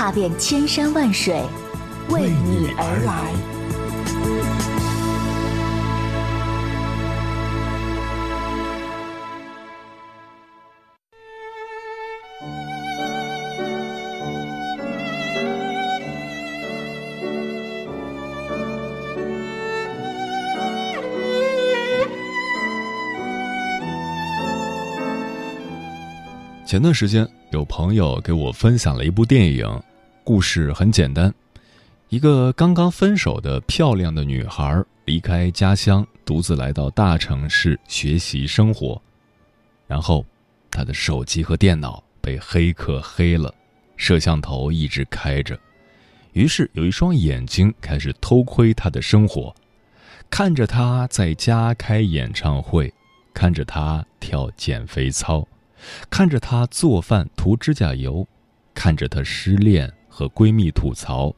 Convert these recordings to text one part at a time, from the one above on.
踏遍千山万水，为你而来。前段时间，有朋友给我分享了一部电影，故事很简单：一个刚刚分手的漂亮的女孩离开家乡，独自来到大城市学习生活。然后，她的手机和电脑被黑客黑了，摄像头一直开着，于是有一双眼睛开始偷窥她的生活，看着她在家开演唱会，看着她跳减肥操。看着她做饭涂指甲油，看着她失恋和闺蜜吐槽，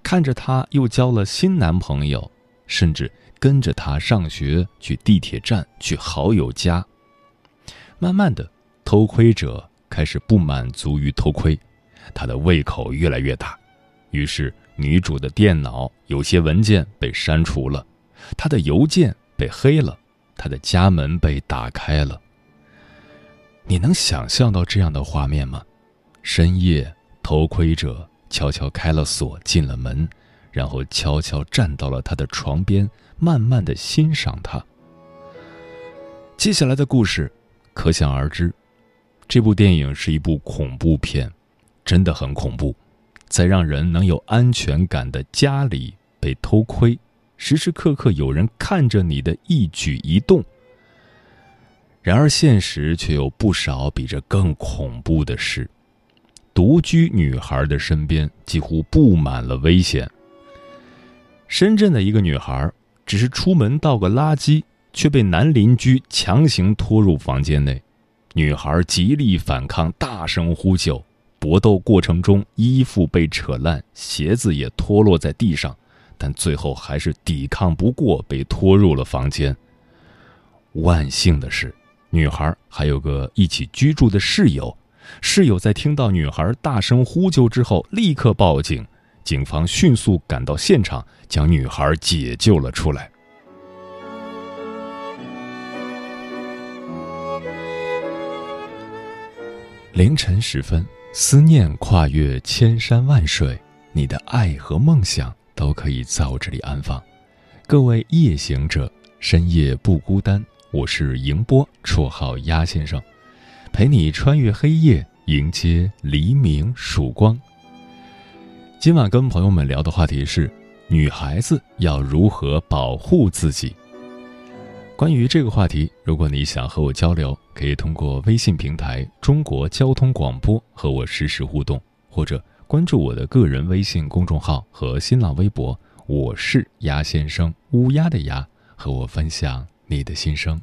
看着她又交了新男朋友，甚至跟着她上学去地铁站去好友家。慢慢的，偷窥者开始不满足于偷窥，他的胃口越来越大，于是女主的电脑有些文件被删除了，她的邮件被黑了，她的家门被打开了。你能想象到这样的画面吗？深夜，偷窥者悄悄开了锁，进了门，然后悄悄站到了他的床边，慢慢的欣赏他。接下来的故事，可想而知，这部电影是一部恐怖片，真的很恐怖。在让人能有安全感的家里被偷窥，时时刻刻有人看着你的一举一动。然而，现实却有不少比这更恐怖的事。独居女孩的身边几乎布满了危险。深圳的一个女孩只是出门倒个垃圾，却被男邻居强行拖入房间内。女孩极力反抗，大声呼救，搏斗过程中衣服被扯烂，鞋子也脱落在地上，但最后还是抵抗不过，被拖入了房间。万幸的是。女孩还有个一起居住的室友，室友在听到女孩大声呼救之后，立刻报警，警方迅速赶到现场，将女孩解救了出来。凌晨时分，思念跨越千山万水，你的爱和梦想都可以在我这里安放。各位夜行者，深夜不孤单。我是迎波，绰号鸭先生，陪你穿越黑夜，迎接黎明曙光。今晚跟朋友们聊的话题是：女孩子要如何保护自己？关于这个话题，如果你想和我交流，可以通过微信平台“中国交通广播”和我实时互动，或者关注我的个人微信公众号和新浪微博，我是鸭先生，乌鸦的鸭，和我分享。你的心声。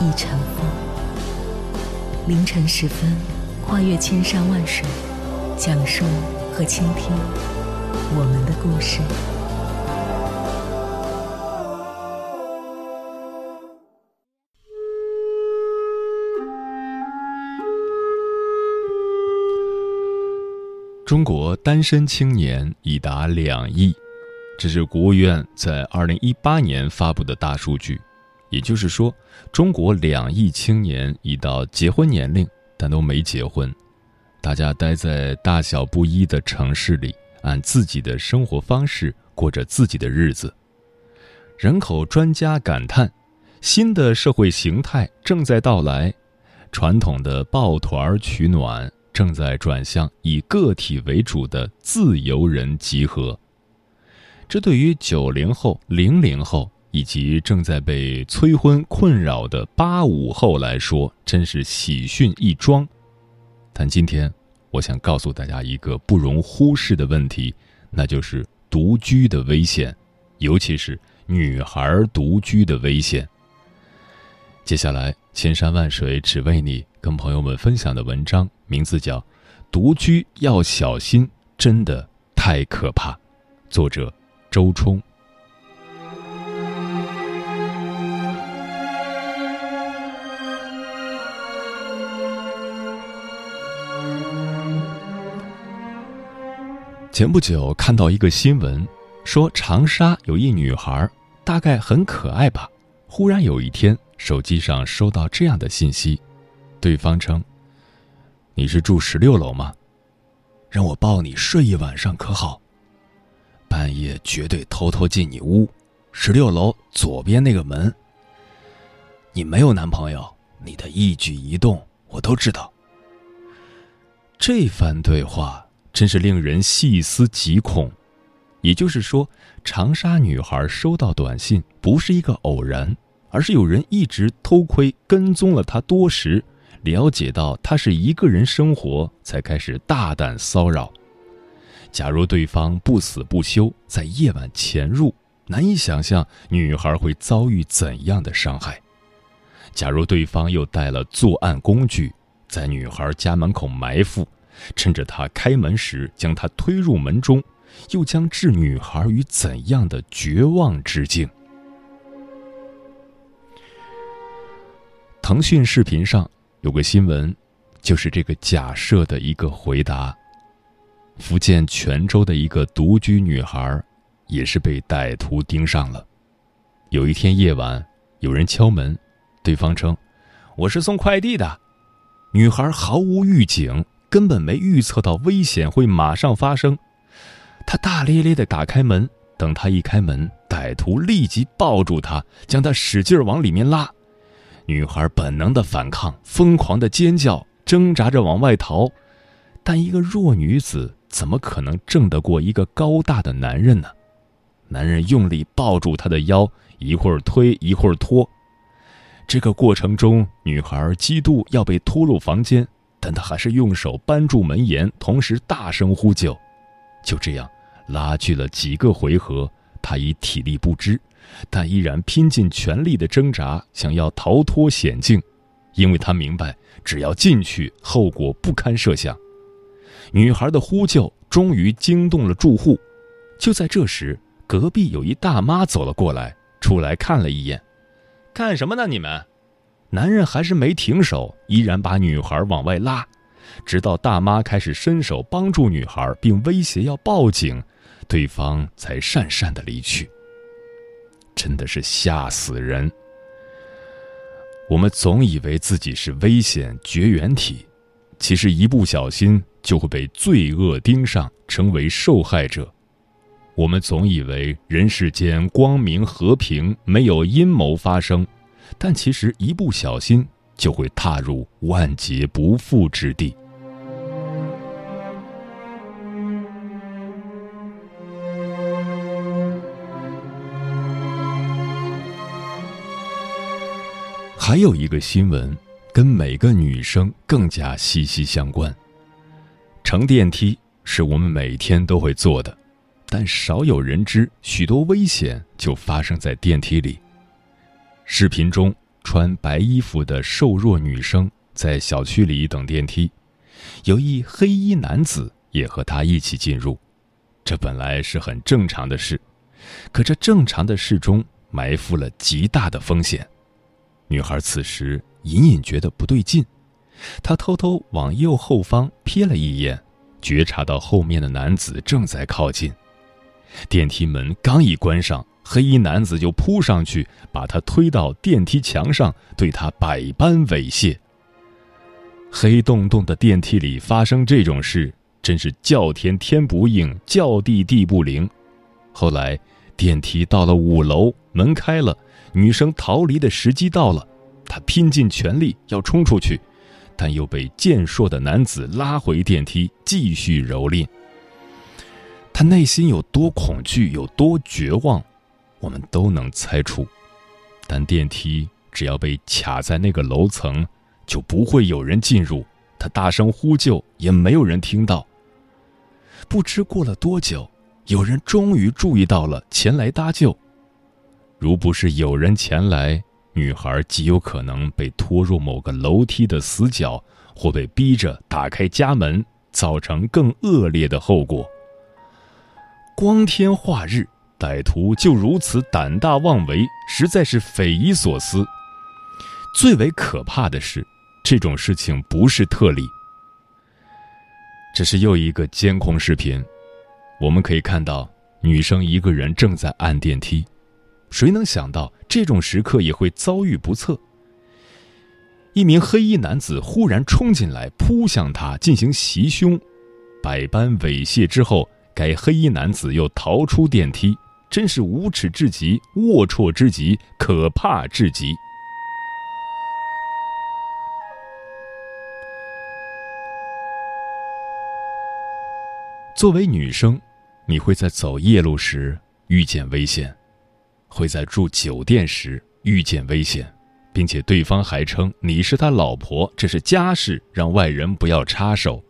一尘风，凌晨时分，跨越千山万水，讲述和倾听我们的故事。中国单身青年已达两亿，这是国务院在二零一八年发布的大数据。也就是说，中国两亿青年已到结婚年龄，但都没结婚。大家待在大小不一的城市里，按自己的生活方式过着自己的日子。人口专家感叹：新的社会形态正在到来，传统的抱团取暖正在转向以个体为主的自由人集合。这对于九零后、零零后。以及正在被催婚困扰的八五后来说，真是喜讯一桩。但今天，我想告诉大家一个不容忽视的问题，那就是独居的危险，尤其是女孩独居的危险。接下来，千山万水只为你，跟朋友们分享的文章名字叫《独居要小心，真的太可怕》，作者周冲。前不久看到一个新闻，说长沙有一女孩，大概很可爱吧。忽然有一天，手机上收到这样的信息，对方称：“你是住十六楼吗？让我抱你睡一晚上可好？半夜绝对偷偷进你屋，十六楼左边那个门。你没有男朋友，你的一举一动我都知道。”这番对话。真是令人细思极恐，也就是说，长沙女孩收到短信不是一个偶然，而是有人一直偷窥跟踪了她多时，了解到她是一个人生活，才开始大胆骚扰。假如对方不死不休，在夜晚潜入，难以想象女孩会遭遇怎样的伤害。假如对方又带了作案工具，在女孩家门口埋伏。趁着他开门时，将他推入门中，又将置女孩于怎样的绝望之境？腾讯视频上有个新闻，就是这个假设的一个回答。福建泉州的一个独居女孩，也是被歹徒盯上了。有一天夜晚，有人敲门，对方称：“我是送快递的。”女孩毫无预警。根本没预测到危险会马上发生，他大咧咧的打开门，等他一开门，歹徒立即抱住他，将他使劲往里面拉。女孩本能的反抗，疯狂的尖叫，挣扎着往外逃，但一个弱女子怎么可能挣得过一个高大的男人呢？男人用力抱住她的腰，一会儿推，一会儿拖。这个过程中，女孩嫉妒要被拖入房间。但他还是用手扳住门沿，同时大声呼救。就这样，拉锯了几个回合，他已体力不支，但依然拼尽全力的挣扎，想要逃脱险境，因为他明白，只要进去，后果不堪设想。女孩的呼救终于惊动了住户。就在这时，隔壁有一大妈走了过来，出来看了一眼，干什么呢？你们？男人还是没停手，依然把女孩往外拉，直到大妈开始伸手帮助女孩，并威胁要报警，对方才讪讪的离去。真的是吓死人！我们总以为自己是危险绝缘体，其实一不小心就会被罪恶盯上，成为受害者。我们总以为人世间光明和平，没有阴谋发生。但其实一不小心就会踏入万劫不复之地。还有一个新闻，跟每个女生更加息息相关。乘电梯是我们每天都会坐的，但少有人知，许多危险就发生在电梯里。视频中，穿白衣服的瘦弱女生在小区里等电梯，有一黑衣男子也和她一起进入。这本来是很正常的事，可这正常的事中埋伏了极大的风险。女孩此时隐隐觉得不对劲，她偷偷往右后方瞥了一眼，觉察到后面的男子正在靠近。电梯门刚一关上，黑衣男子就扑上去，把她推到电梯墙上，对她百般猥亵。黑洞洞的电梯里发生这种事，真是叫天天不应，叫地地不灵。后来，电梯到了五楼，门开了。女生逃离的时机到了，她拼尽全力要冲出去，但又被健硕的男子拉回电梯，继续蹂躏。她内心有多恐惧，有多绝望，我们都能猜出。但电梯只要被卡在那个楼层，就不会有人进入。他大声呼救，也没有人听到。不知过了多久，有人终于注意到了，前来搭救。如不是有人前来，女孩极有可能被拖入某个楼梯的死角，或被逼着打开家门，造成更恶劣的后果。光天化日，歹徒就如此胆大妄为，实在是匪夷所思。最为可怕的是，这种事情不是特例。这是又一个监控视频，我们可以看到女生一个人正在按电梯。谁能想到这种时刻也会遭遇不测？一名黑衣男子忽然冲进来，扑向他进行袭胸，百般猥亵之后，该黑衣男子又逃出电梯，真是无耻至极、龌龊至极、可怕至极。作为女生，你会在走夜路时遇见危险。会在住酒店时遇见危险，并且对方还称你是他老婆，这是家事，让外人不要插手；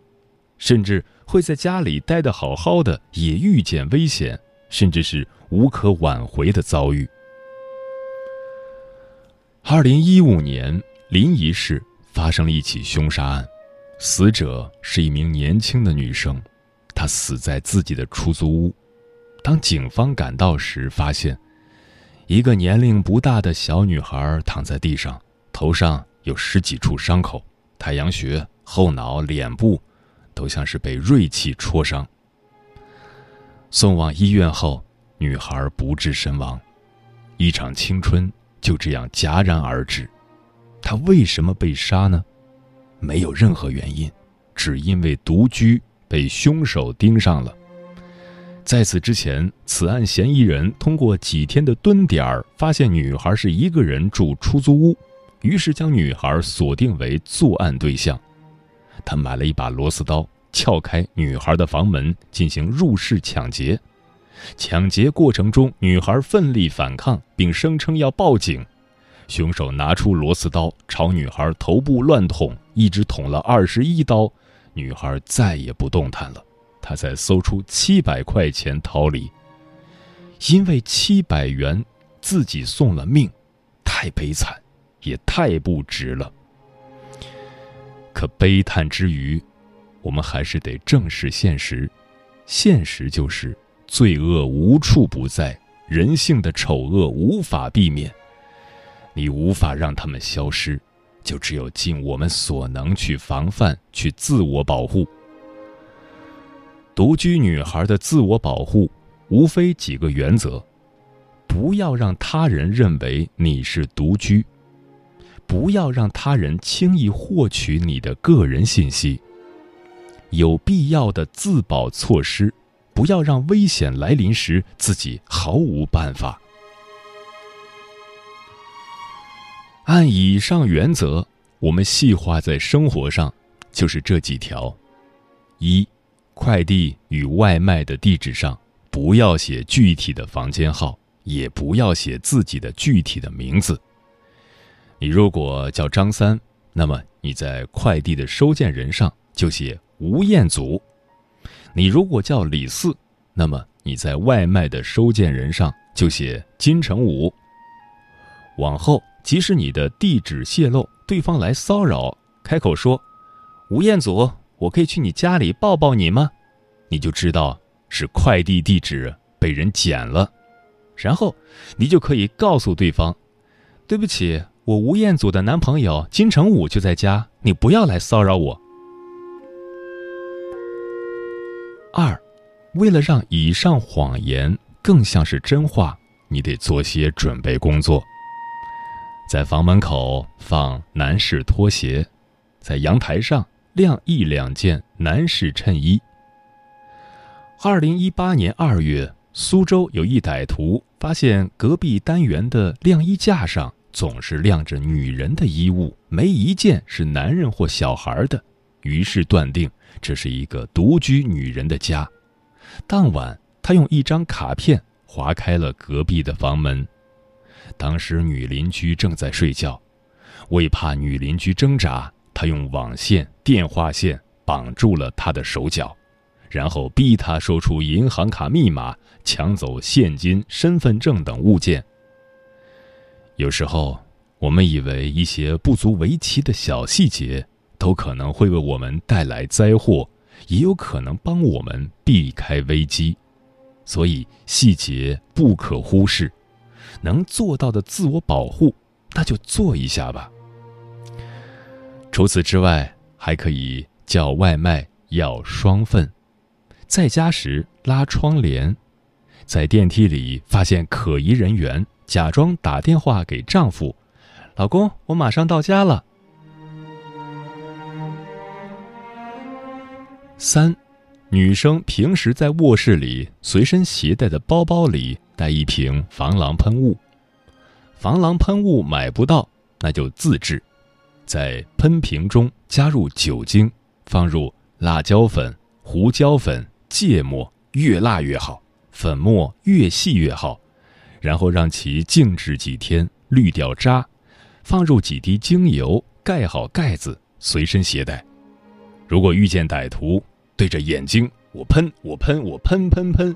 甚至会在家里待得好好的也遇见危险，甚至是无可挽回的遭遇。二零一五年，临沂市发生了一起凶杀案，死者是一名年轻的女生，她死在自己的出租屋。当警方赶到时，发现。一个年龄不大的小女孩躺在地上，头上有十几处伤口，太阳穴、后脑、脸部，都像是被锐器戳伤。送往医院后，女孩不治身亡，一场青春就这样戛然而止。她为什么被杀呢？没有任何原因，只因为独居被凶手盯上了。在此之前，此案嫌疑人通过几天的蹲点儿，发现女孩是一个人住出租屋，于是将女孩锁定为作案对象。他买了一把螺丝刀，撬开女孩的房门，进行入室抢劫。抢劫过程中，女孩奋力反抗，并声称要报警。凶手拿出螺丝刀朝女孩头部乱捅，一直捅了二十一刀，女孩再也不动弹了。他才搜出七百块钱逃离，因为七百元自己送了命，太悲惨，也太不值了。可悲叹之余，我们还是得正视现实，现实就是罪恶无处不在，人性的丑恶无法避免，你无法让他们消失，就只有尽我们所能去防范，去自我保护。独居女孩的自我保护，无非几个原则：不要让他人认为你是独居；不要让他人轻易获取你的个人信息；有必要的自保措施，不要让危险来临时自己毫无办法。按以上原则，我们细化在生活上，就是这几条：一、快递与外卖的地址上不要写具体的房间号，也不要写自己的具体的名字。你如果叫张三，那么你在快递的收件人上就写吴彦祖；你如果叫李四，那么你在外卖的收件人上就写金城武。往后，即使你的地址泄露，对方来骚扰，开口说：“吴彦祖，我可以去你家里抱抱你吗？”你就知道是快递地址被人捡了，然后你就可以告诉对方：“对不起。”我吴彦祖的男朋友金城武就在家，你不要来骚扰我。二，为了让以上谎言更像是真话，你得做些准备工作。在房门口放男士拖鞋，在阳台上晾一两件男士衬衣。二零一八年二月，苏州有一歹徒发现隔壁单元的晾衣架上。总是晾着女人的衣物，没一件是男人或小孩的，于是断定这是一个独居女人的家。当晚，他用一张卡片划开了隔壁的房门。当时女邻居正在睡觉，为怕女邻居挣扎，他用网线、电话线绑住了她的手脚，然后逼她说出银行卡密码，抢走现金、身份证等物件。有时候，我们以为一些不足为奇的小细节，都可能会为我们带来灾祸，也有可能帮我们避开危机。所以，细节不可忽视，能做到的自我保护，那就做一下吧。除此之外，还可以叫外卖要双份，在家时拉窗帘，在电梯里发现可疑人员。假装打电话给丈夫：“老公，我马上到家了。”三，女生平时在卧室里随身携带的包包里带一瓶防狼喷雾，防狼喷雾买不到，那就自制，在喷瓶中加入酒精，放入辣椒粉、胡椒粉、芥末，越辣越好，粉末越细越好。然后让其静置几天，滤掉渣，放入几滴精油，盖好盖子，随身携带。如果遇见歹徒，对着眼睛我喷我喷我喷喷喷，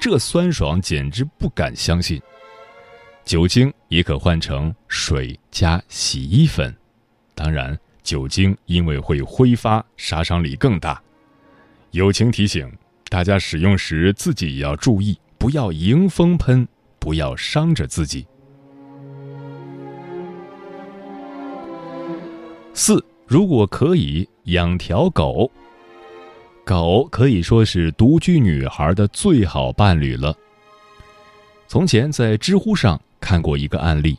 这酸爽简直不敢相信。酒精也可换成水加洗衣粉，当然酒精因为会挥发，杀伤力更大。友情提醒大家使用时自己也要注意，不要迎风喷。不要伤着自己。四，如果可以养条狗，狗可以说是独居女孩的最好伴侣了。从前在知乎上看过一个案例，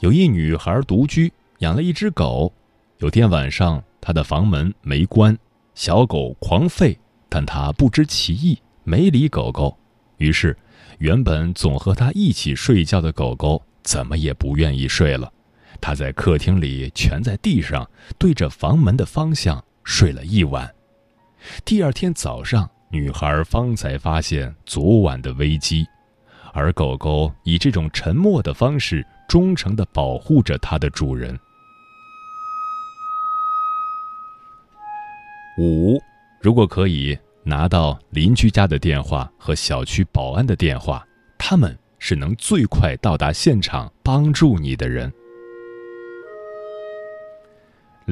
有一女孩独居，养了一只狗。有天晚上，她的房门没关，小狗狂吠，但她不知其意，没理狗狗，于是。原本总和她一起睡觉的狗狗，怎么也不愿意睡了。他在客厅里蜷在地上，对着房门的方向睡了一晚。第二天早上，女孩方才发现昨晚的危机，而狗狗以这种沉默的方式，忠诚地保护着它的主人。五，如果可以。拿到邻居家的电话和小区保安的电话，他们是能最快到达现场帮助你的人。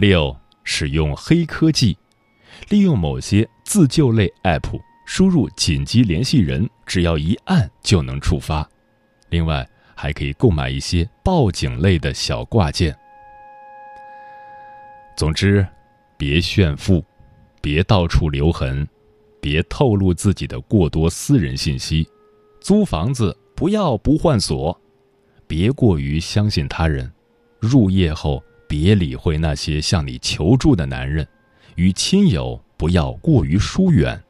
六，使用黑科技，利用某些自救类 App，输入紧急联系人，只要一按就能触发。另外，还可以购买一些报警类的小挂件。总之，别炫富，别到处留痕。别透露自己的过多私人信息，租房子不要不换锁，别过于相信他人，入夜后别理会那些向你求助的男人，与亲友不要过于疏远。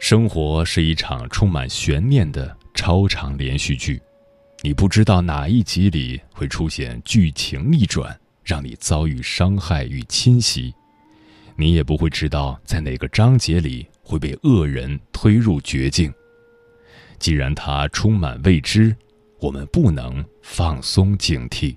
生活是一场充满悬念的超长连续剧，你不知道哪一集里会出现剧情逆转，让你遭遇伤害与侵袭；你也不会知道在哪个章节里会被恶人推入绝境。既然它充满未知，我们不能放松警惕。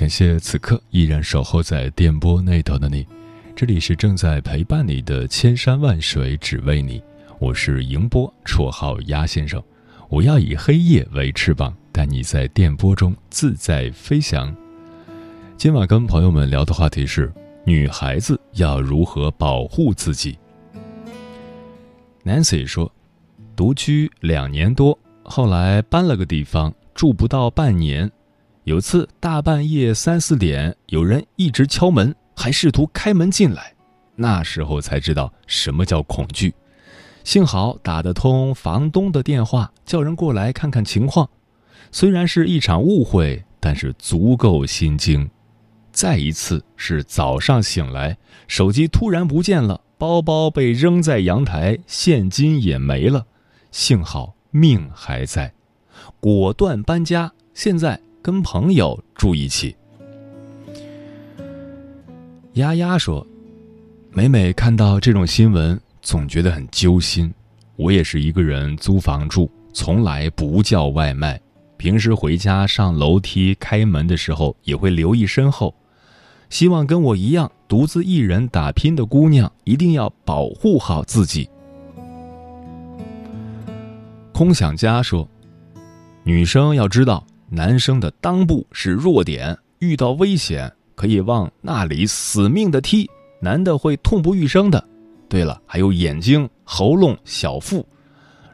感谢此刻依然守候在电波那头的你，这里是正在陪伴你的千山万水只为你，我是迎波，绰号鸭先生，我要以黑夜为翅膀，带你在电波中自在飞翔。今晚跟朋友们聊的话题是：女孩子要如何保护自己？Nancy 说，独居两年多，后来搬了个地方，住不到半年。有次大半夜三四点，有人一直敲门，还试图开门进来，那时候才知道什么叫恐惧。幸好打得通房东的电话，叫人过来看看情况。虽然是一场误会，但是足够心惊。再一次是早上醒来，手机突然不见了，包包被扔在阳台，现金也没了。幸好命还在，果断搬家。现在。跟朋友住一起，丫丫说：“每每看到这种新闻，总觉得很揪心。我也是一个人租房住，从来不叫外卖。平时回家上楼梯开门的时候，也会留意身后。希望跟我一样独自一人打拼的姑娘，一定要保护好自己。”空想家说：“女生要知道。”男生的裆部是弱点，遇到危险可以往那里死命的踢，男的会痛不欲生的。对了，还有眼睛、喉咙、小腹，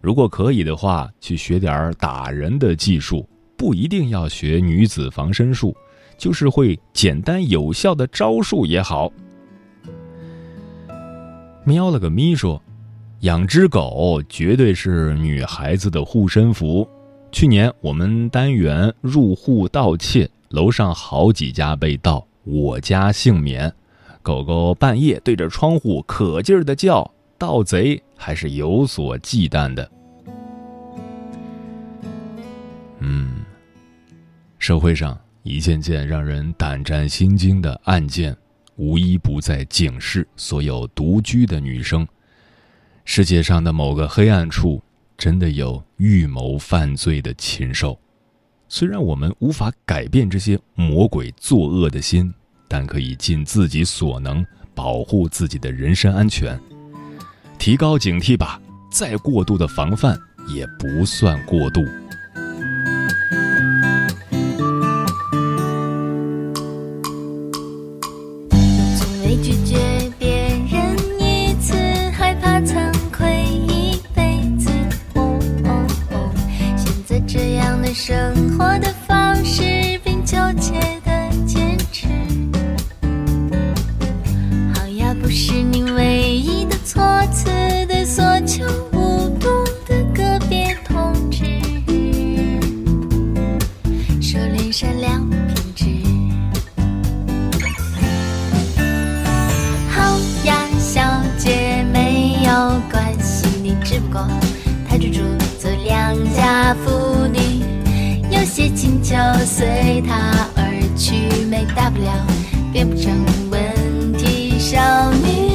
如果可以的话，去学点打人的技术，不一定要学女子防身术，就是会简单有效的招数也好。喵了个咪说，养只狗绝对是女孩子的护身符。去年我们单元入户盗窃，楼上好几家被盗，我家幸免。狗狗半夜对着窗户可劲儿的叫，盗贼还是有所忌惮的。嗯，社会上一件件让人胆战心惊的案件，无一不在警示所有独居的女生：世界上的某个黑暗处。真的有预谋犯罪的禽兽，虽然我们无法改变这些魔鬼作恶的心，但可以尽自己所能保护自己的人身安全，提高警惕吧。再过度的防范也不算过度。随他而去，没大不了，变不成问题少女。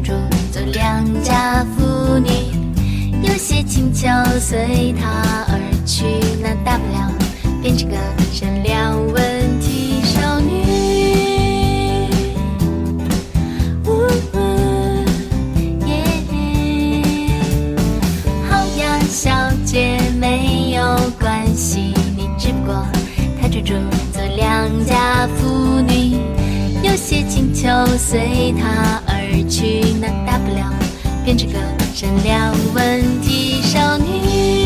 住做良家妇女，有些请求随他而去，那大不了变成个善良问题少女。呜呜耶好呀，小姐没有关系，你只不过太追逐做良家妇女，有些请求随他而去，那大不了变成个善良问题少女。